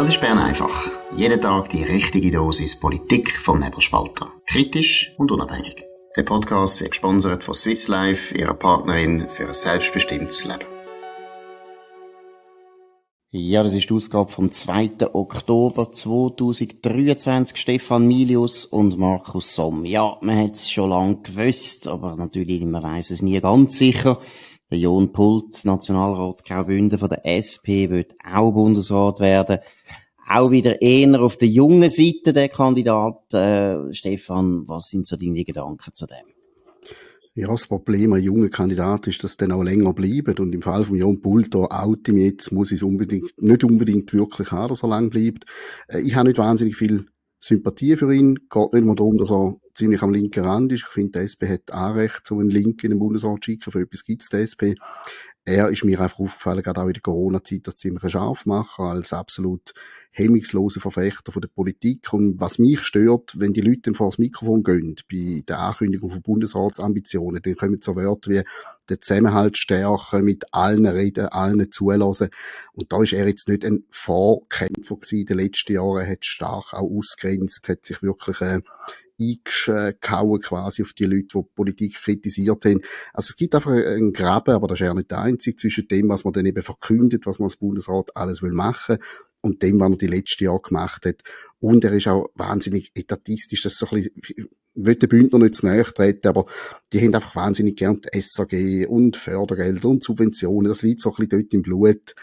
Das ist Bern einfach. Jeden Tag die richtige Dosis Politik vom Nebelspalter. Kritisch und unabhängig. Der Podcast wird gesponsert von Swiss Life, ihrer Partnerin für ein selbstbestimmtes Leben. Ja, das ist die Ausgabe vom 2. Oktober 2023. Stefan Milius und Markus Somm. Ja, man hat es schon lange gewusst, aber natürlich, man weiß es nie ganz sicher. Der Jon Pult, Nationalrat Graubünden von der SP, wird auch Bundesrat werden. Auch wieder eher auf der jungen Seite der Kandidat. Äh, Stefan, was sind so deine Gedanken zu dem? Ja, das Problem an jungen Kandidaten ist, dass sie dann auch länger bleiben. Und im Fall von Jon oute mich jetzt, muss es unbedingt, nicht unbedingt wirklich haben, dass er lang bleibt. Äh, ich habe nicht wahnsinnig viel Sympathie für ihn. Geht nicht nur darum, dass er ziemlich am linken Rand ist. Ich finde, die SP hat auch recht, so einen Link in den Bundesrat zu schicken. Für etwas gibt es die SP. Er ist mir einfach aufgefallen, gerade auch in der Corona-Zeit, das ziemlich scharf machen, als absolut hemmungsloser Verfechter von der Politik. Und was mich stört, wenn die Leute vor das Mikrofon gehen, bei der Ankündigung von Bundesratsambitionen, dann kommen so Wörter wie den Zusammenhalt stärken, mit allen reden, allen zulassen. Und da ist er jetzt nicht ein Vorkämpfer gewesen in den letzten Jahren, hat stark auch ausgrenzt, hat sich wirklich äh, eingehauen quasi auf die Leute, die, Politik kritisiert haben. Also es gibt einfach einen Graben, aber das ist ja nicht der einzige, zwischen dem, was man dann eben verkündet, was man als Bundesrat alles will machen und dem, was er die letzten Jahre gemacht hat. Und er ist auch wahnsinnig etatistisch, das ist so ein bisschen, ich will den Bündner nicht zu nahe treten, aber die haben einfach wahnsinnig gern die SAG und Fördergelder und Subventionen, das liegt so ein bisschen dort im Blut.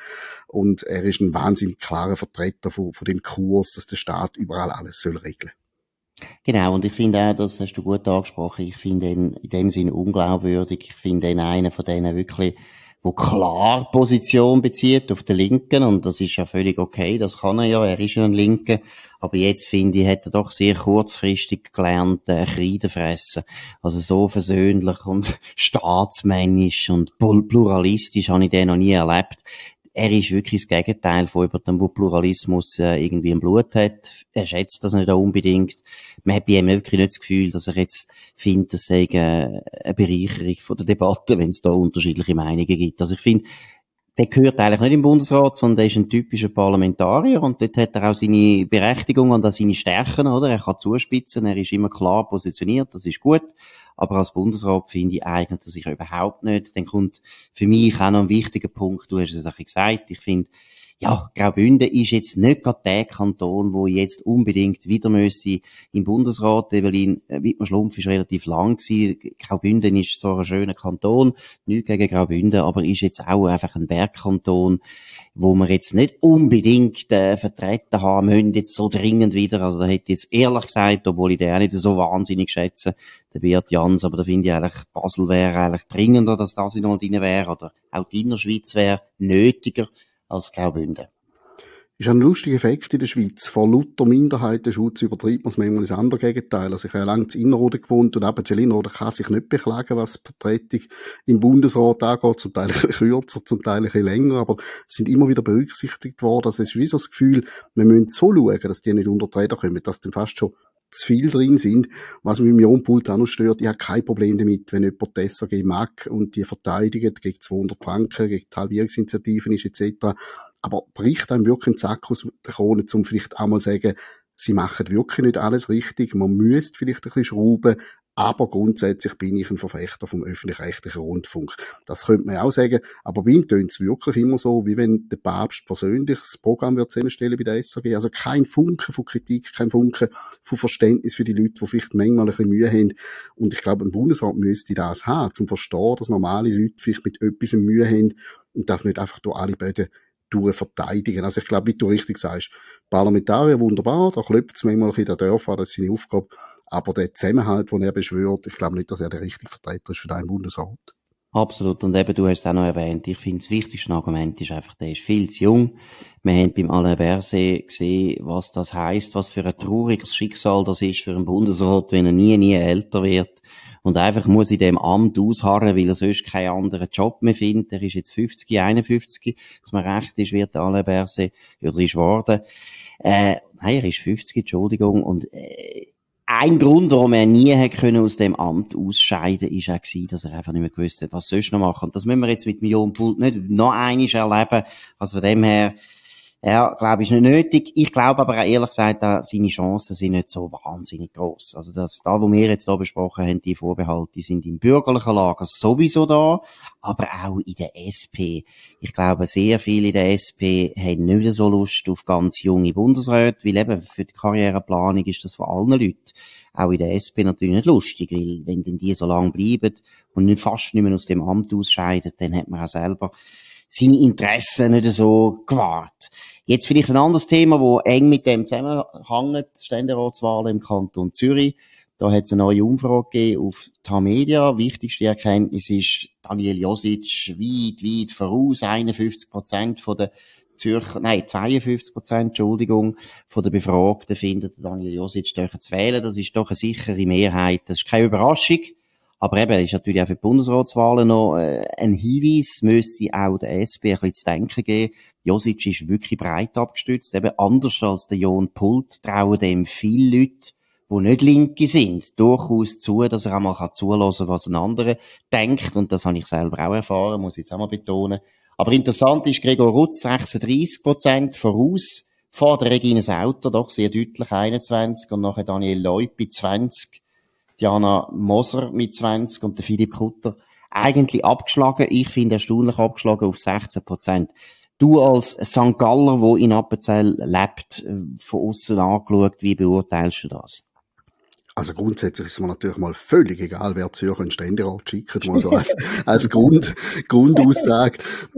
Und er ist ein wahnsinnig klarer Vertreter von, von dem Kurs, dass der Staat überall alles soll regeln. Genau, und ich finde auch, das hast du gut angesprochen, ich finde ihn in dem Sinne unglaubwürdig. Ich finde ihn einer von denen wirklich, wo klar Position bezieht auf der Linken, und das ist ja völlig okay, das kann er ja, er ist ja ein Linke, aber jetzt finde ich, hat er doch sehr kurzfristig gelernt, äh, Kreide fressen. Also so versöhnlich und staatsmännisch und pluralistisch habe ich den noch nie erlebt er ist wirklich das Gegenteil von jemandem, der Pluralismus äh, irgendwie im Blut hat. Er schätzt das nicht unbedingt. Man hat bei ihm wirklich nicht das Gefühl, dass er jetzt findet, das sei äh, eine Bereicherung von der Debatte, wenn es da unterschiedliche Meinungen gibt. Also ich finde, der gehört eigentlich nicht im Bundesrat, sondern der ist ein typischer Parlamentarier und dort hat er auch seine Berechtigung und auch seine Stärken, oder? Er kann zuspitzen, er ist immer klar positioniert, das ist gut. Aber als Bundesrat finde ich eignet er sich überhaupt nicht. Dann kommt für mich auch noch ein wichtiger Punkt, du hast es auch gesagt, ich finde, ja, Graubünden ist jetzt nicht gerade der Kanton, wo jetzt unbedingt wieder müsste im Bundesrat. Evelyn äh, Wittmer-Schlumpf ist relativ lang gewesen. Graubünden ist zwar ein schöner Kanton, nicht gegen Graubünden, aber ist jetzt auch einfach ein Bergkanton, wo wir jetzt nicht unbedingt äh, vertreten haben müssen, jetzt so dringend wieder. Also da hätte ich jetzt ehrlich gesagt, obwohl ich den auch nicht so wahnsinnig schätze, der Beat Jans, aber da finde ich eigentlich, Basel wäre eigentlich dringender, dass das noch drin wäre, oder auch die Innerschweiz wäre nötiger als Graubünden. Ist ein lustiger Effekt in der Schweiz. Vor lauter Minderheitenschutz übertreibt man es manchmal ins andere Gegenteil. Also ich habe ja lange in Innerrhoden gewohnt und eben in Innerrhoden kann sich nicht beklagen, was die Vertretung im Bundesrat angeht. Zum Teil ein bisschen kürzer, zum Teil ein bisschen länger, aber es sind immer wieder berücksichtigt worden. Also es ist wie so das Gefühl, wir müssen so schauen, dass die nicht unter die Räder kommen, dass dann fast schon zu viel drin sind. Was mich im Ionpult auch noch stört, ich habe kein Problem damit, wenn jemand das SAG mag und die verteidigt gegen 200 Franken, gegen die Halbierungsinitiativen ist etc. Aber bricht einem wirklich ein Sack aus der Krone, um vielleicht auch mal zu sagen, sie machen wirklich nicht alles richtig, man müsste vielleicht ein bisschen schrauben, aber grundsätzlich bin ich ein Verfechter vom öffentlich-rechtlichen Rundfunk. Das könnte man auch sagen. Aber bei ihm tönt es wirklich immer so, wie wenn der Papst persönlich das Programm wird zusammenstellen bei der SAG. Also kein Funken von Kritik, kein Funken von Verständnis für die Leute, die vielleicht manchmal ein bisschen Mühe haben. Und ich glaube, ein Bundesrat müsste das haben, zum Verstehen, dass normale Leute vielleicht mit etwas Mühe haben und das nicht einfach durch alle Böden verteidigen. Also ich glaube, wie du richtig sagst, Parlamentarier wunderbar, da klopft es manchmal ein bisschen der Dörfer, das ist seine Aufgabe. Aber der Zusammenhalt, den er beschwört, ich glaube nicht, dass er der richtige Vertreter ist für deinen Bundesrat. Absolut. Und eben, du hast es auch noch erwähnt. Ich finde, das wichtigste Argument ist einfach, der ist viel zu jung. Wir haben beim Alain Berset gesehen, was das heißt, was für ein trauriges Schicksal das ist für einen Bundesrat, wenn er nie, nie älter wird. Und einfach muss in dem Amt ausharren, weil er sonst keinen anderen Job mehr findet. Er ist jetzt 50, 51, dass man recht ist, wird Alain Berset, oder ist geworden. Äh, nein, er ist 50, Entschuldigung. Und, äh, ein Grund, warum er nie hätte können aus dem Amt ausscheiden, ist auch gewesen, dass er einfach nicht mehr gewusst hat, was sonst noch machen. Und das müssen wir jetzt mit Millionen Pult nicht noch einiges erleben. Also von dem her, Ja, glaube ich, ist nicht nötig. Ich glaube aber auch ehrlich gesagt, seine Chancen sind nicht so wahnsinnig groß. Also das, da, wo wir jetzt hier besprochen haben, die Vorbehalte, sind im bürgerlichen Lager sowieso da, aber auch in der SP. Ich glaube, sehr viele in der SP haben nicht so Lust auf ganz junge Bundesräte, weil eben für die Karriereplanung ist das von allen Leuten, auch in der SP natürlich nicht lustig, weil wenn denn die so lange bleiben und nicht fast nicht mehr aus dem Amt ausscheiden, dann hat man auch selber seine Interessen nicht so gewahrt. Jetzt vielleicht ein anderes Thema, wo eng mit dem zusammenhängt, Ständeratswahlen im Kanton Zürich. Da hat es eine neue Umfrage gegeben auf Tamedia. Wichtigste Erkenntnis ist, Daniel Josic weit, weit voraus, 51 Prozent von der Zürcher, nein, 52 Prozent, Entschuldigung, von der Befragten findet Daniel Josic zu wählen. Das ist doch eine sichere Mehrheit. Das ist keine Überraschung. Aber eben, ist natürlich auch für die Bundesratswahlen noch äh, ein Hinweis, müsste auch der SP ein bisschen zu denken geben. Josic ist wirklich breit abgestützt, eben anders als der Jon Pult trauen dem viele Leute, die nicht Linke sind, durchaus zu, dass er einmal kann zulassen was ein anderer denkt. Und das habe ich selber auch erfahren, muss ich jetzt auch mal betonen. Aber interessant ist, Gregor Rutz 36 Prozent voraus vor der Regine Sauter, doch sehr deutlich 21 und nachher Daniel Leupi 20 Diana Moser mit 20 und der Philipp Kutter eigentlich abgeschlagen. Ich finde erstaunlich abgeschlagen auf 16 Prozent. Du als St. Galler, wo in Appenzell lebt, äh, von außen angeschaut, wie beurteilst du das? Also grundsätzlich ist es mir natürlich mal völlig egal, wer Zürcher einen Ständerat schickt, mal so als, als Grund, Grundaussage.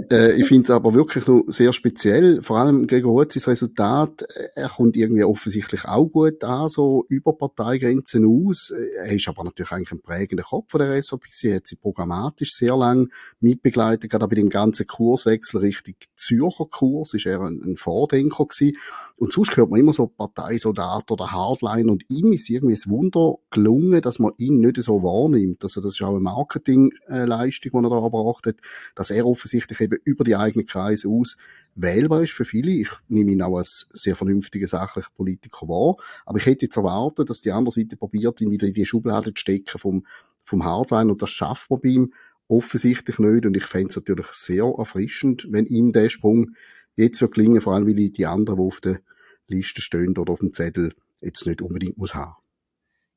Äh, ich finde es aber wirklich noch sehr speziell, vor allem Gregor Rutzis Resultat, äh, er kommt irgendwie offensichtlich auch gut an, so über Parteigrenzen aus. Er ist aber natürlich eigentlich ein prägender Kopf von der SVP. Sie hat sie programmatisch sehr lang mitbegleitet, gerade bei dem ganzen Kurswechsel Richtung Zürcher Kurs ist er ein, ein Vordenker gewesen. Und sonst hört man immer so Parteisoldat oder Hardline und ihm ist irgendwie ein Wunder, Wunder gelungen, dass man ihn nicht so wahrnimmt. Also das ist auch eine Marketingleistung, die er da erbracht hat, dass er offensichtlich eben über die eigenen Kreise aus wählbar ist für viele. Ich nehme ihn auch als sehr vernünftiger, sachlicher Politiker wahr. Aber ich hätte jetzt erwartet, dass die andere Seite probiert, ihn wieder in die Schublade zu stecken vom, vom Hardline und das schafft man bei ihm offensichtlich nicht. Und ich fände es natürlich sehr erfrischend, wenn ihm der Sprung jetzt wird gelingen, vor allem weil die anderen, die auf der Liste stehen oder auf dem Zettel, jetzt nicht unbedingt muss haben.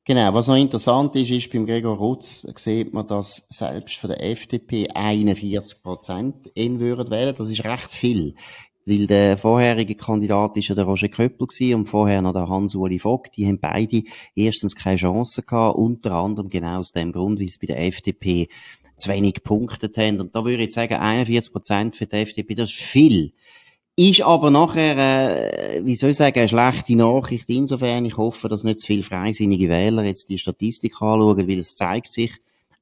Genau, was noch interessant ist, ist, beim Gregor Rutz sieht man, dass selbst von der FDP 41 Prozent ihn würden wählen. Das ist recht viel. Weil der vorherige Kandidat ist ja der Roger Köppel und vorher noch der Hans-Uli Vogt. Die haben beide erstens keine Chance gehabt, unter anderem genau aus dem Grund, weil sie bei der FDP zu wenig Punkte haben. Und da würde ich sagen, 41 Prozent für die FDP, das ist viel. Ist aber nachher, äh, wie soll ich sagen, eine schlechte Nachricht insofern. Ich hoffe, dass nicht zu viele freisinnige Wähler jetzt die Statistik anschauen, weil es zeigt sich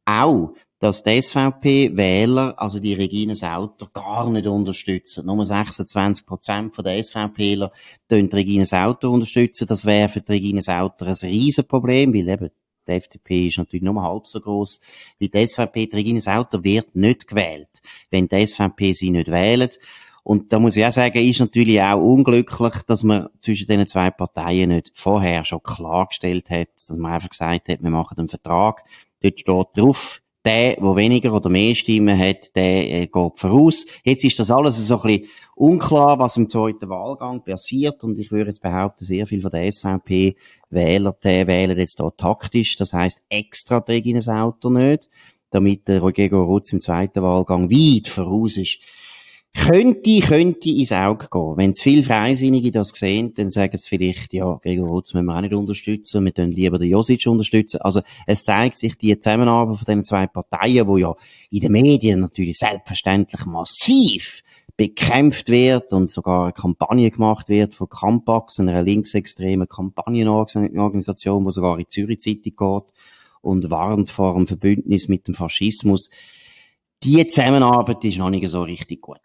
auch, dass die SVP-Wähler, also die Regine Sauter, gar nicht unterstützen. Nur 26 Prozent der SVPler die Regine Sauter unterstützen. Das wäre für die Regine Sauter ein Riesenproblem, weil eben die FDP ist natürlich nur halb so groß wie die SVP. Die Regine Sauter wird nicht gewählt, wenn die SVP sie nicht wählt. Und da muss ich auch sagen, ist natürlich auch unglücklich, dass man zwischen den zwei Parteien nicht vorher schon klargestellt hat, dass man einfach gesagt hat, wir machen einen Vertrag. Dort steht drauf, der, der weniger oder mehr Stimmen hat, der äh, geht voraus. Jetzt ist das alles so ein bisschen unklar, was im zweiten Wahlgang passiert. Und ich würde jetzt behaupten, sehr viel von der SVP-Wähler, wählen jetzt da taktisch. Das heisst, extra trägt das Auto nicht, damit der Roger Rutz im zweiten Wahlgang weit voraus ist könnte, könnte ins Auge gehen. Wenn es viele Freisinnige das sehen, dann sagen sie vielleicht, ja, Gregor Rutz müssen wir auch nicht unterstützen, wir tun lieber den Josic unterstützen. Also, es zeigt sich die Zusammenarbeit von diesen zwei Parteien, wo ja in den Medien natürlich selbstverständlich massiv bekämpft wird und sogar eine Kampagne gemacht wird von Campax, einer linksextremen Kampagnenorganisation, die sogar in die Zürich Zeitung geht und warnt vor einem Verbündnis mit dem Faschismus. Die Zusammenarbeit ist noch nicht so richtig gut.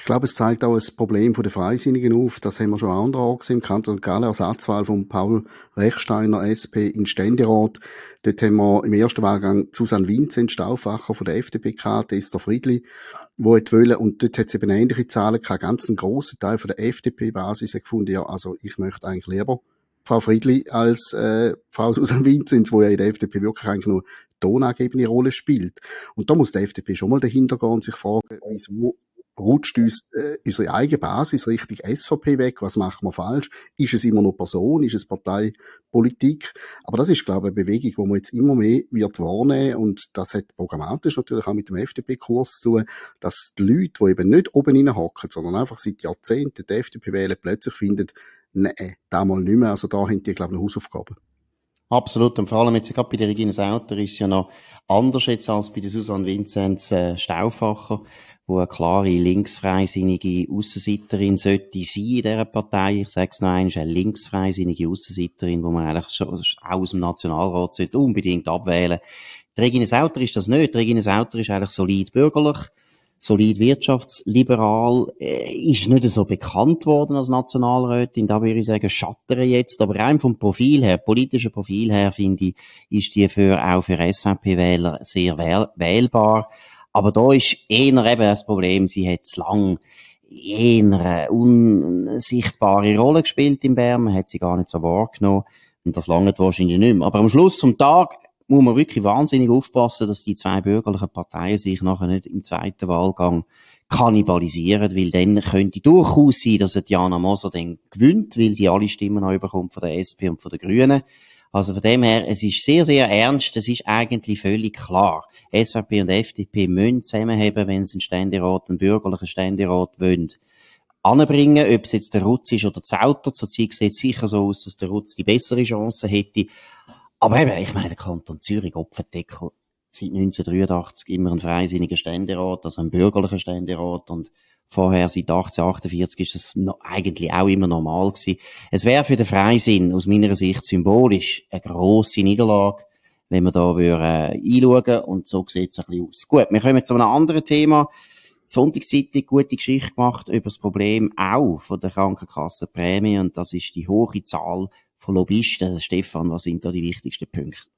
Ich glaube, es zeigt auch ein Problem der Freisinnigen auf. Das haben wir schon andere gesehen. Im Kanton Gallen Ersatzwahl von Paul Rechsteiner, SP, in Ständerat. Dort haben wir im ersten Wahlgang Susanne Vincent, Stauffacher von der FDP gehabt, Esther Friedli, wo wollen. Und dort hat es eben ähnliche Zahlen gehabt. Ganz ein grosser Teil von der FDP-Basis gefunden, ja, also ich möchte eigentlich lieber Frau Friedli als äh, Frau Susanne Vinzenz, wo ja in der FDP wirklich eigentlich nur tonangebende Rolle spielt. Und da muss die FDP schon mal dahinter gehen und sich fragen, wieso rutscht uns äh, unsere eigene Basis Richtung SVP weg? Was machen wir falsch? Ist es immer noch Person? Ist es Parteipolitik? Aber das ist, glaube ich, eine Bewegung, die man jetzt immer mehr wird wahrnehmen und das hat programmatisch natürlich auch mit dem FDP-Kurs zu tun, dass die Leute, die eben nicht oben hocken, sondern einfach seit Jahrzehnten die FDP wählen, plötzlich finden, nein, da mal nicht mehr. Also da haben die, glaube ich, eine Hausaufgabe. Absolut. Und vor allem jetzt gerade bei der Regina Sauter ist es ja noch anders jetzt als bei der Susanne Vinzenz äh, Stauffacher wo eine klare linksfreisinnige Aussenseiterin sollte sein in dieser Partei. Ich sage es noch einmal, eine linksfreisinnige Aussenseiterin, wo man eigentlich schon aus dem Nationalrat sollte unbedingt abwählen. Die Regine Sauter ist das nicht. Die Regine Sauter ist eigentlich solid bürgerlich, solid wirtschaftsliberal, äh, ist nicht so bekannt worden als Nationalrätin. Da würde ich sagen, schattere jetzt. Aber rein vom Profil her, politischen Profil her, finde ich, ist die für, auch für SVP-Wähler sehr wählbar. Aber da ist eher eben das Problem, sie hat zu lang eher eine unsichtbare Rolle gespielt in Bern, man hat sie gar nicht so wahrgenommen. Und das lange wahrscheinlich nicht mehr. Aber am Schluss vom Tag muss man wirklich wahnsinnig aufpassen, dass die zwei bürgerlichen Parteien sich nachher nicht im zweiten Wahlgang kannibalisieren, weil dann könnte durchaus sein, dass Diana Moser dann gewinnt, weil sie alle Stimmen auch bekommt von der SP und von den Grünen. Also von dem her, es ist sehr, sehr ernst, es ist eigentlich völlig klar. SVP und FDP müssen zusammenheben, wenn sie einen Ständerat, einen bürgerlichen Ständerat wollen anbringen, ob es jetzt der Rutz ist oder Zauter. Zurzeit sieht es sicher so aus, dass der Rutz die bessere Chance hätte. Aber eben, ich meine, der Kanton Zürich, Opferdeckel, seit 1983 immer ein freisinniger Ständerat, also ein bürgerlicher Ständerat und Vorher, seit 1848, ist das noch, eigentlich auch immer normal gewesen. Es wäre für den Freisinn aus meiner Sicht symbolisch eine grosse Niederlage, wenn wir da würden, äh, einschauen und so sieht es ein bisschen aus. Gut, wir kommen zu einem anderen Thema. Die Sonntagszeitung gute Geschichte gemacht über das Problem auch von der Krankenkassenprämie und das ist die hohe Zahl von Lobbyisten. Stefan, was sind da die wichtigsten Punkte?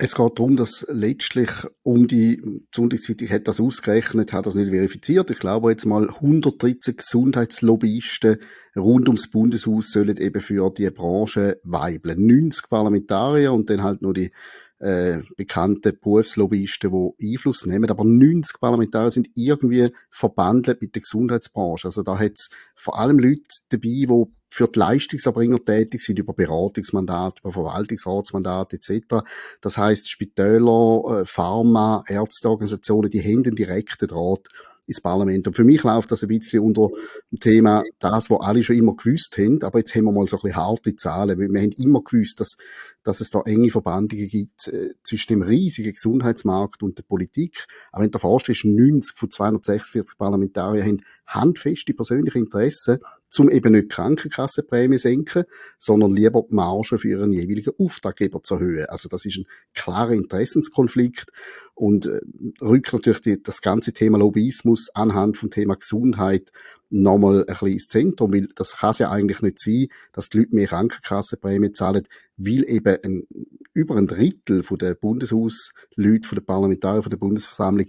Es geht darum, dass letztlich um die Sonntagszeitung hat das ausgerechnet, hat das nicht verifiziert. Ich glaube jetzt mal 113 Gesundheitslobbyisten rund ums Bundeshaus sollen eben für die Branche weibeln. 90 Parlamentarier und dann halt nur die äh, bekannten Berufslobbyisten, die Einfluss nehmen. Aber 90 Parlamentarier sind irgendwie verbandelt mit der Gesundheitsbranche. Also da hat es vor allem Leute dabei, die für die Leistungserbringer tätig sind über Beratungsmandat, über Verwaltungsratsmandat etc. Das heißt Spitäler, äh, Pharma, Ärzteorganisationen, die haben einen direkten Draht ins Parlament. Und für mich läuft das ein bisschen unter dem Thema das, was alle schon immer gewusst haben, aber jetzt haben wir mal so ein bisschen harte Zahlen. Wir haben immer gewusst, dass, dass es da enge Verbandungen gibt äh, zwischen dem riesigen Gesundheitsmarkt und der Politik. Aber wenn du dir vorstellst, 90 von 246 Parlamentarier haben handfeste persönliche Interessen zum eben nicht die Krankenkassenprämie senken, sondern lieber die Marge für ihren jeweiligen Auftraggeber zu erhöhen. Also das ist ein klarer Interessenskonflikt und äh, rückt natürlich die, das ganze Thema Lobbyismus anhand vom Thema Gesundheit nochmal ein bisschen ins Zentrum, weil das kann es ja eigentlich nicht sein, dass die Leute mehr Krankenkassenprämie zahlen, weil eben ein, über ein Drittel von der Bundeshausleute, von den Parlamentariern, von der Bundesversammlung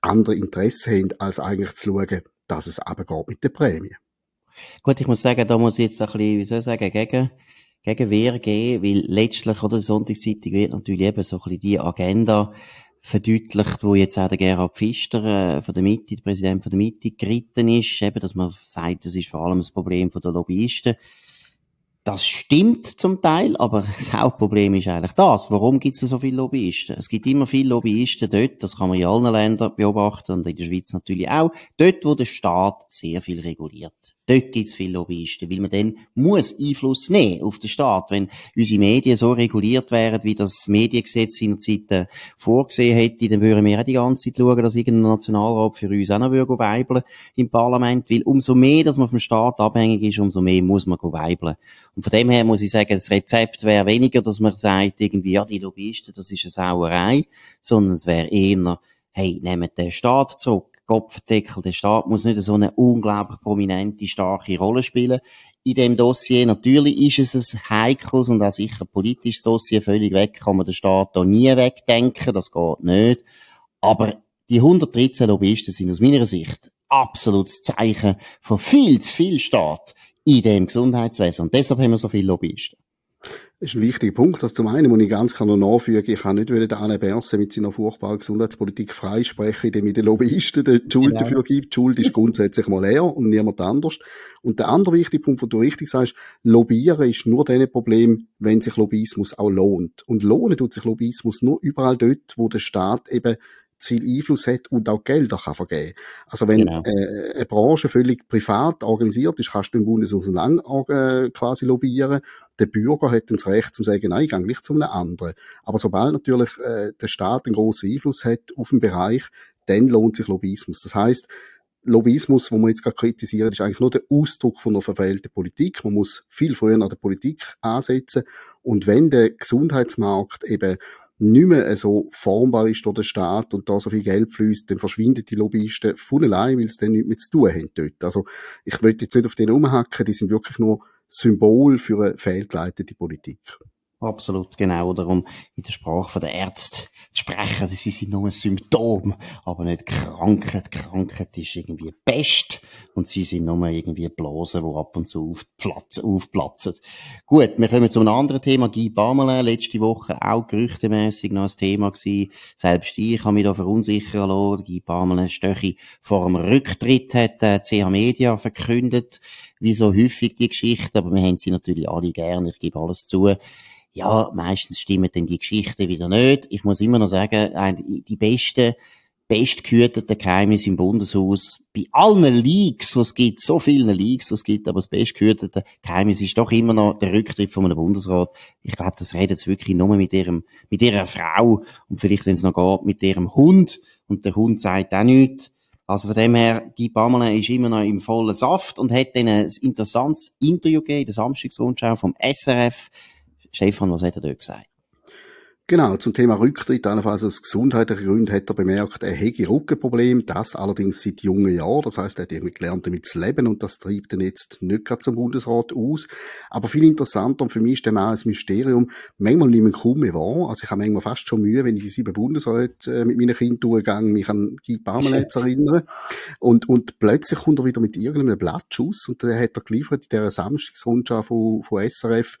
andere Interessen haben, als eigentlich zu schauen, dass es aber geht mit der Prämie. Gut, ich muss sagen, da muss ich jetzt ein bisschen, wie soll ich sagen, gegen, gegen Wehr gehen, weil letztlich, oder, Sonntagszeitung wird natürlich eben so ein bisschen die Agenda verdeutlicht, wo jetzt auch der Gerhard Pfister äh, von der Mitte, der Präsident von der Mitte, geritten ist, eben, dass man sagt, das ist vor allem das Problem der Lobbyisten. Das stimmt zum Teil, aber das Hauptproblem ist eigentlich das. Warum gibt es so viele Lobbyisten? Es gibt immer viele Lobbyisten dort, das kann man in allen Ländern beobachten und in der Schweiz natürlich auch, dort, wo der Staat sehr viel reguliert. Dort gibt's viele Lobbyisten, weil man dann muss Einfluss nehmen auf den Staat. Wenn unsere Medien so reguliert wären, wie das Mediengesetz in der Zeit äh, vorgesehen hätte, dann würden wir auch die ganze Zeit schauen, dass irgendein Nationalrat für uns auch noch weibeln im Parlament, weil umso mehr, dass man vom Staat abhängig ist, umso mehr muss man weibeln. Und von dem her muss ich sagen, das Rezept wäre weniger, dass man sagt, irgendwie, ja, die Lobbyisten, das ist eine Sauerei, sondern es wäre eher, hey, nehmt den Staat zurück Kopfdeckel. Der Staat muss nicht so eine unglaublich prominente, starke Rolle spielen. In dem Dossier, natürlich ist es ein heikles und auch sicher politisches Dossier. Völlig weg kann man den Staat da nie wegdenken. Das geht nicht. Aber die 113 Lobbyisten sind aus meiner Sicht absolutes Zeichen von viel zu viel Staat in dem Gesundheitswesen. Und deshalb haben wir so viele Lobbyisten. Das ist ein wichtiger Punkt. Das zum einen muss ich ganz klar nachfügen, ich kann nicht den Alain Berset mit seiner furchtbaren Gesundheitspolitik freisprechen, indem ich den Lobbyisten die Schuld genau. dafür gibt. Die Schuld ist grundsätzlich mal er und niemand anders. Und der andere wichtige Punkt, wo du richtig sagst, Lobbyieren ist nur dann ein Problem, wenn sich Lobbyismus auch lohnt. Und lohnen tut sich Lobbyismus nur überall dort, wo der Staat eben viel Einfluss hat und auch Gelder kann vergeben. Also wenn genau. äh, eine Branche völlig privat organisiert ist, kannst du im Bundeshaus lang äh, quasi lobbyieren. Der Bürger hat dann das Recht zu sagen, nein, ich gehe gleich zu einem anderen. Aber sobald natürlich äh, der Staat einen grossen Einfluss hat auf den Bereich, dann lohnt sich Lobbyismus. Das heißt, Lobbyismus, wo man jetzt gerade kritisiert, ist eigentlich nur der Ausdruck von einer verfehlten Politik. Man muss viel früher an der Politik ansetzen. Und wenn der Gesundheitsmarkt eben nicht mehr so formbar ist durch den Staat und da so viel Geld fließt, dann verschwinden die Lobbyisten von allein, weil sie dann nichts mehr zu tun haben dort. Also ich will jetzt nicht auf den umhacken, die sind wirklich nur Symbol für eine fehlgeleitete Politik. Absolut, genau. Darum in der Sprache der Ärzte zu sprechen, das sind nur ein Symptom, aber nicht Krankheit. Krankheit ist irgendwie Pest und sie sind nur irgendwie Blasen, die ab und zu aufplatzen. aufplatzen. Gut, wir kommen zu einem anderen Thema. Guy Bamelin, letzte Woche auch gerüchtemässig noch ein Thema gewesen. Selbst ich habe mich da verunsichern lassen. Guy Bamelin Stöchi vor dem Rücktritt hat äh, CH Media verkündet, wie so häufig die Geschichte, aber wir haben sie natürlich alle gern, ich gebe alles zu ja, meistens stimmen dann die Geschichten wieder nicht. Ich muss immer noch sagen, die besten, bestgehüteten Geheimnisse im Bundeshaus, bei allen Leaks, die es gibt, so vielen Leaks, die es gibt, aber das bestgehütete Geheimnis ist doch immer noch der Rücktritt von einem Bundesrat. Ich glaube, das redet es wirklich nur mit ihrem, mit ihrer Frau und vielleicht, wenn es noch geht, mit ihrem Hund. Und der Hund sagt auch nichts. Also von dem her, Guy Parmelin ist immer noch im vollen Saft und hat dann ein interessantes Interview gegeben, der Samstagsrundschau vom SRF, Stefan, was hat er dort gesagt? Genau, zum Thema Rücktritt, allenfalls aus gesundheitlichen Gründen, hat er bemerkt, er hätte Rückenproblem, das allerdings seit jungen Jahren. Das heißt, er hat irgendwie gelernt, damit zu leben und das treibt ihn jetzt nicht gerade zum Bundesrat aus. Aber viel interessanter und für mich ist der Mann ein Mysterium. Manchmal nimmt man kaum mehr wahr. Also ich habe manchmal fast schon Mühe, wenn ich die sieben Bundesräte äh, mit meinen Kindern durchgehe, mich an Guy Parmelin zu erinnern. Und, und plötzlich kommt er wieder mit irgendeinem Blattschuss und der hat er geliefert in dieser Samstagsrundschau von, von SRF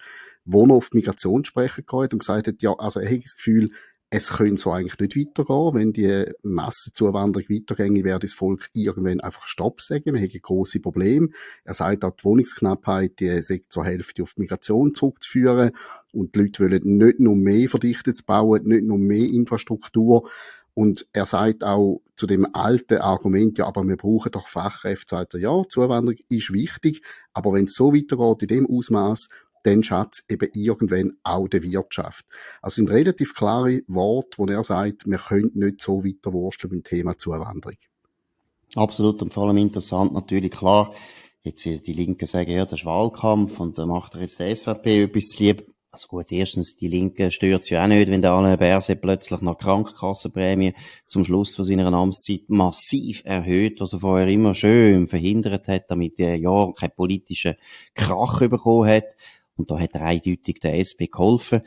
wo er auf die Migration sprechen gehabt und gesagt hat, ja, also er hat das Gefühl, es könnte so eigentlich nicht weitergehen, wenn die Massenzuwanderung weitergänge, werde das Volk irgendwann einfach Stopp sagen. Wir haben grosse Probleme. Er sagt auch, die Wohnungsknappheit, die sei zur Hälfte auf die Migration zurückzuführen. Und die Leute wollen nicht nur mehr verdichtet bauen, nicht nur mehr Infrastruktur. Und er sagt auch zu dem alten Argument, ja, aber wir brauchen doch Fachkräfte, sagt er, ja, Zuwanderung ist wichtig, aber wenn es so weitergeht, in dem Ausmaß, dann schadet eben irgendwann auch der Wirtschaft. Also sind relativ klare Worte, wo er sagt, wir können nicht so weiter wursteln mit dem Thema Zuwanderung. Absolut und vor allem interessant natürlich, klar, jetzt wird die Linken sagen, ja, das ist Wahlkampf und da macht er jetzt der SVP etwas lieb. Also gut, erstens, die Linken stört ja auch nicht, wenn der Alain Berset plötzlich nach Krankenkassenprämie zum Schluss von seiner Amtszeit massiv erhöht, was er vorher immer schön verhindert hat, damit er ja keinen politischen Krach bekommen hat. Und da hat er eindeutig der SP geholfen.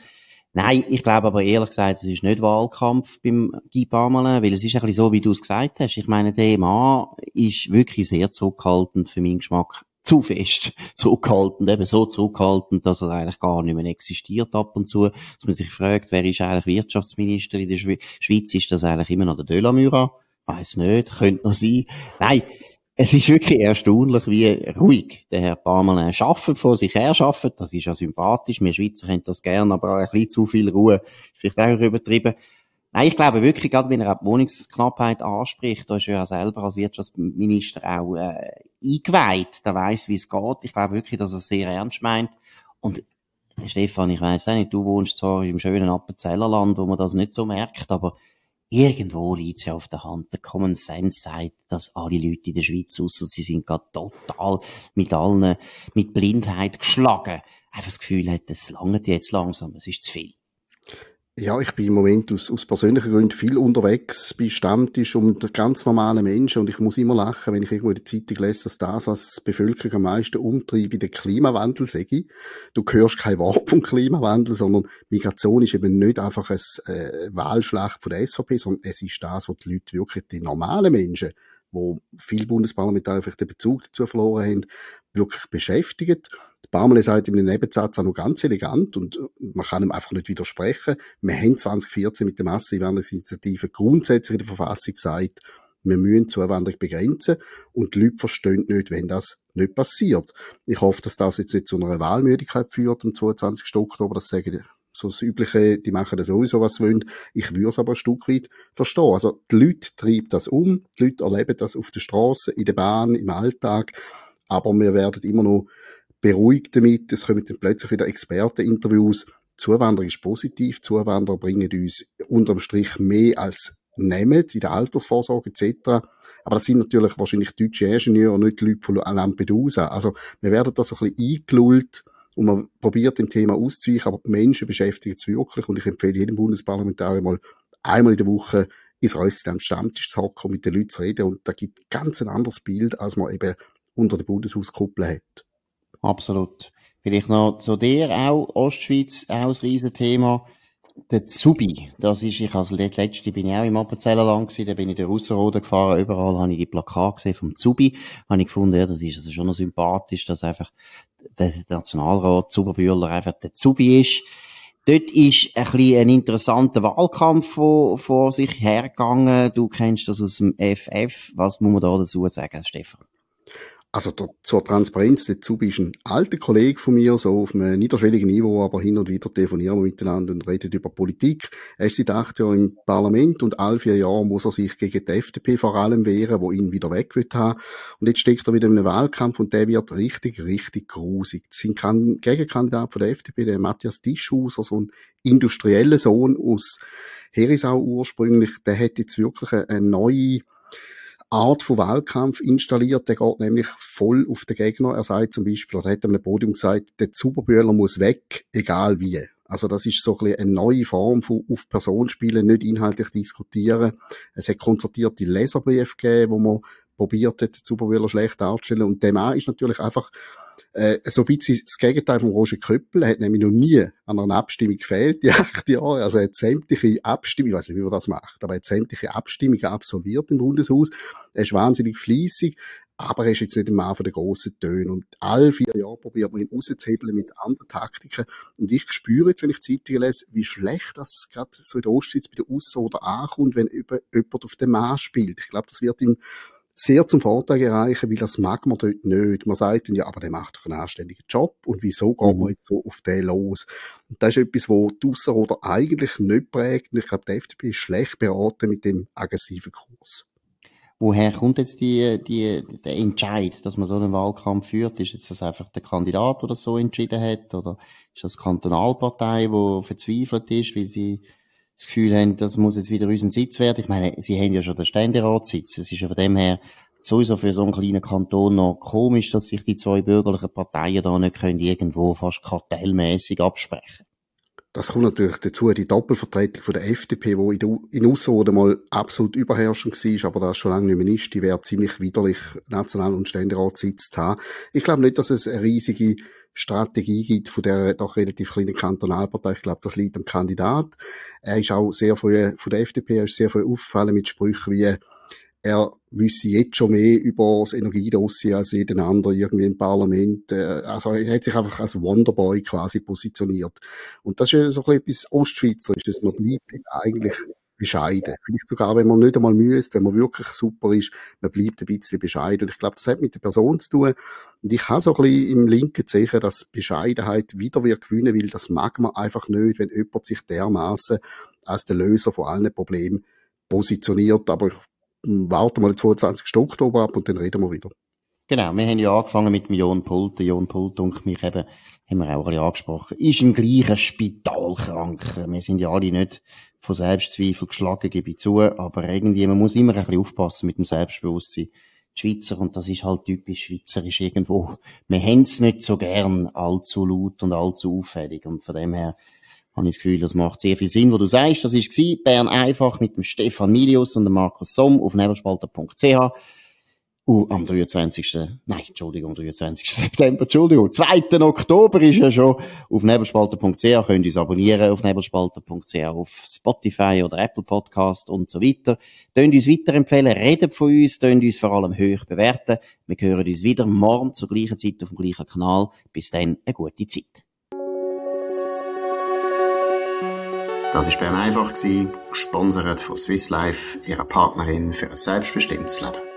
Nein, ich glaube aber ehrlich gesagt, es ist nicht Wahlkampf beim Guy Parmelin, weil es ist ein bisschen so, wie du es gesagt hast. Ich meine, der Mann ist wirklich sehr zurückhaltend für meinen Geschmack. Zu fest zurückhaltend, eben so zurückhaltend, dass er eigentlich gar nicht mehr existiert ab und zu. Dass man sich fragt, wer ist eigentlich Wirtschaftsminister in der Schweiz? Ist das eigentlich immer noch der Delamura? Weiß nicht, könnte noch sein. Nein, es ist wirklich erstaunlich, wie ruhig der Herr Parmelin schafft, vor sich her schafft. Das ist ja sympathisch. Wir Schweizer haben das gern, aber ein bisschen zu viel Ruhe ist vielleicht auch übertrieben. Nein, ich glaube wirklich, gerade wenn er auch die Wohnungsknappheit anspricht, da ist er ja selber als Wirtschaftsminister auch äh, eingeweiht, der weiß, wie es geht. Ich glaube wirklich, dass er es sehr ernst meint. Und Stefan, ich weiß auch nicht, du wohnst zwar im schönen Appenzellerland, wo man das nicht so merkt, aber irgendwo liegt es ja auf der Hand. Der Common Sense sagt, dass alle Leute in der Schweiz, ausser sie sind gerade total mit allen, mit Blindheit geschlagen, einfach das Gefühl hat, es langt jetzt langsam, es ist zu viel. Ja, ich bin im Moment aus, aus persönlichen Gründen viel unterwegs, bei Stammtisch und ganz normalen Menschen und ich muss immer lachen, wenn ich irgendwo in der Zeitung lese, dass das, was die Bevölkerung am meisten umtreibt, der Klimawandel sage. Du hörst kein Wort vom Klimawandel, sondern Migration ist eben nicht einfach ein äh, Wahlschlacht von der SVP, sondern es ist das, was die Leute wirklich, die normalen Menschen, wo viele Bundesparlamentarier vielleicht den Bezug dazu verloren haben, wirklich beschäftigt. Barmele sagt in einem Nebensatz auch noch ganz elegant und man kann ihm einfach nicht widersprechen. Wir haben 2014 mit der Masseneinwanderungsinitiative grundsätzlich in der Verfassung gesagt, wir müssen Zuwanderung begrenzen und die Leute verstehen nicht, wenn das nicht passiert. Ich hoffe, dass das jetzt nicht zu einer Wahlmüdigkeit führt am 22. Oktober, das sagen so das Übliche, die machen das sowieso, was sie wollen. Ich würde es aber ein Stück weit verstehen. Also, die Leute treiben das um, die Leute erleben das auf der Straße, in der Bahn, im Alltag, aber wir werden immer noch beruhigt damit. Es kommen dann plötzlich wieder Experteninterviews. Zuwanderung ist positiv. Zuwanderer bringen uns unterm Strich mehr als nehmen in der Altersvorsorge etc. Aber das sind natürlich wahrscheinlich deutsche Ingenieure, nicht die Leute von Lampedusa. Also wir werden da so ein bisschen eingelullt und man probiert dem Thema auszuweichen, aber die Menschen beschäftigen es wirklich und ich empfehle jedem Bundesparlamentarier mal einmal in der Woche ins Röstchen am Stammtisch zu hocken und mit den Leuten zu reden und da gibt ganz ein anderes Bild, als man eben unter der Bundeshauskuppel hat. Absolut. Vielleicht noch zu dir auch, Ostschweiz, auch ein Riesenthema. Der Zubi, das ist, ich als letzte bin ich auch im Appenzellerland gewesen, da bin ich der Russenrode gefahren, überall habe ich die Plakate gesehen vom Zubi, habe ich gefunden, ja, das ist also schon noch sympathisch, dass einfach der Nationalrat Zuberbühler einfach der Zubi ist. Dort ist ein bisschen ein interessanter Wahlkampf vor, vor sich hergegangen. Du kennst das aus dem FF. Was muss man da dazu sagen, Stefan? Also der, zur Transparenz dazu bist ein alter Kollege von mir, so auf einem niederschwelligen Niveau, aber hin und wieder telefonieren wir miteinander und reden über Politik. Er ist seit acht Jahren im Parlament und alle vier Jahre muss er sich gegen die FDP vor allem wehren, wo ihn wieder weg will haben. Und jetzt steckt er wieder in einem Wahlkampf und der wird richtig, richtig grusig. Sein Gegenkandidat von der FDP, der Matthias Tischhauser, so ein industrieller Sohn aus Herisau ursprünglich, der hat jetzt wirklich eine neue Art von Wahlkampf installiert. Der geht nämlich voll auf den Gegner. Er sagt zum Beispiel, er hat einem Podium gesagt, der Zuberbühler muss weg, egal wie. Also das ist so ein bisschen eine neue Form von auf Person spielen, nicht inhaltlich diskutieren. Es hat konzertierte Leserbriefe gegeben, wo man probiert hat, den Zuberbühler schlecht darzustellen. Und der Mann ist natürlich einfach äh, so ein bisschen das Gegenteil von Roger Köppel. Er hat nämlich noch nie an einer Abstimmung gefehlt, die acht Jahre. Also er hat sämtliche Abstimmungen, ich weiß nicht, wie man das macht, aber er hat sämtliche Abstimmungen absolviert im Bundeshaus. Er ist wahnsinnig fließig, aber er ist jetzt nicht ein Mann von den grossen Tönen. Und alle vier Jahre probiert man ihn rauszuhebeln mit anderen Taktiken. Und ich spüre jetzt, wenn ich Zeitungen lese, wie schlecht das gerade so in der Ostschweiz bei der Aussen oder ankommt, wenn jemand auf den Mann spielt. Ich glaube, das wird ihm sehr zum Vorteil erreichen, weil das mag man dort nicht. Man sagt dann, ja, aber der macht doch einen anständigen Job und wieso geht man mhm. jetzt so auf den los? Und das ist etwas, wo die oder eigentlich nicht prägt und ich glaube, die FDP ist schlecht beraten mit dem aggressiven Kurs. Woher kommt jetzt die, die, der Entscheid, dass man so einen Wahlkampf führt? Ist jetzt das einfach der Kandidat, der das so entschieden hat? Oder ist das Kantonalpartei, die verzweifelt ist, weil sie das Gefühl haben, das muss jetzt wieder unser Sitz werden. Ich meine, sie haben ja schon den Ständeratssitz. Es ist ja von dem her sowieso für so einen kleinen Kanton noch komisch, dass sich die zwei bürgerlichen Parteien da nicht können irgendwo fast kartellmäßig absprechen. Das kommt natürlich dazu, die Doppelvertretung von der FDP, die in, in mal absolut überherrschend war, aber das schon lange nicht mehr ist, die wäre ziemlich widerlich, National- und Ständeratssitz zu haben. Ich glaube nicht, dass es eine riesige Strategie gibt von der doch relativ kleinen Kantonalpartei. Ich glaube, das liegt am Kandidat. Er ist auch sehr früh von der FDP, er ist sehr früh aufgefallen mit Sprüchen wie, er wüsste jetzt schon mehr über das Energiedossier als jeden anderen irgendwie im Parlament. Äh, also er hat sich einfach als Wonderboy quasi positioniert. Und das ist so ein bisschen etwas Ostschweizerisches. Man bleibt eigentlich bescheiden. Vielleicht sogar, wenn man nicht einmal müsste, wenn man wirklich super ist, man bleibt ein bisschen bescheiden. Und ich glaube, das hat mit der Person zu tun. Und ich habe so ein bisschen im Linken Zeichen, dass Bescheidenheit wieder wird gewinnen, weil das mag man einfach nicht, wenn jemand sich dermaßen als der Löser von allen Problemen positioniert. Aber ich warte mal den 22. Oktober ab und dann reden wir wieder. Genau, wir haben ja angefangen mit dem Jon Pult. Jon Pult und mich eben, haben wir auch ein bisschen angesprochen, ist im gleichen Spital krank. Wir sind ja alle nicht von Selbstzweifel geschlagen, gebe ich zu, aber irgendwie, man muss immer ein bisschen aufpassen mit dem Selbstbewusstsein. Die Schweizer, und das ist halt typisch schweizerisch irgendwo, wir haben es nicht so gern allzu laut und allzu auffällig und von dem her habe ich das Gefühl, das macht sehr viel Sinn, wo du sagst. Das war Bern einfach mit dem Stefan Milius und dem Markus Somm auf nebelspalter.ch. Uh, am 23. Nein, Entschuldigung, 23. September, Entschuldigung, 2. Oktober ist ja schon auf nebelspalter.ch, könnt ihr uns abonnieren auf nebelspalter.ch, auf Spotify oder Apple Podcast und so weiter. Könnt uns weiterempfehlen, redet von uns, könnt uns vor allem hoch bewerten. Wir hören uns wieder morgen zur gleichen Zeit auf dem gleichen Kanal. Bis dann, eine gute Zeit. Das war Bern einfach, gesponsert von Swiss Life, ihrer Partnerin für ein selbstbestimmtes Leben.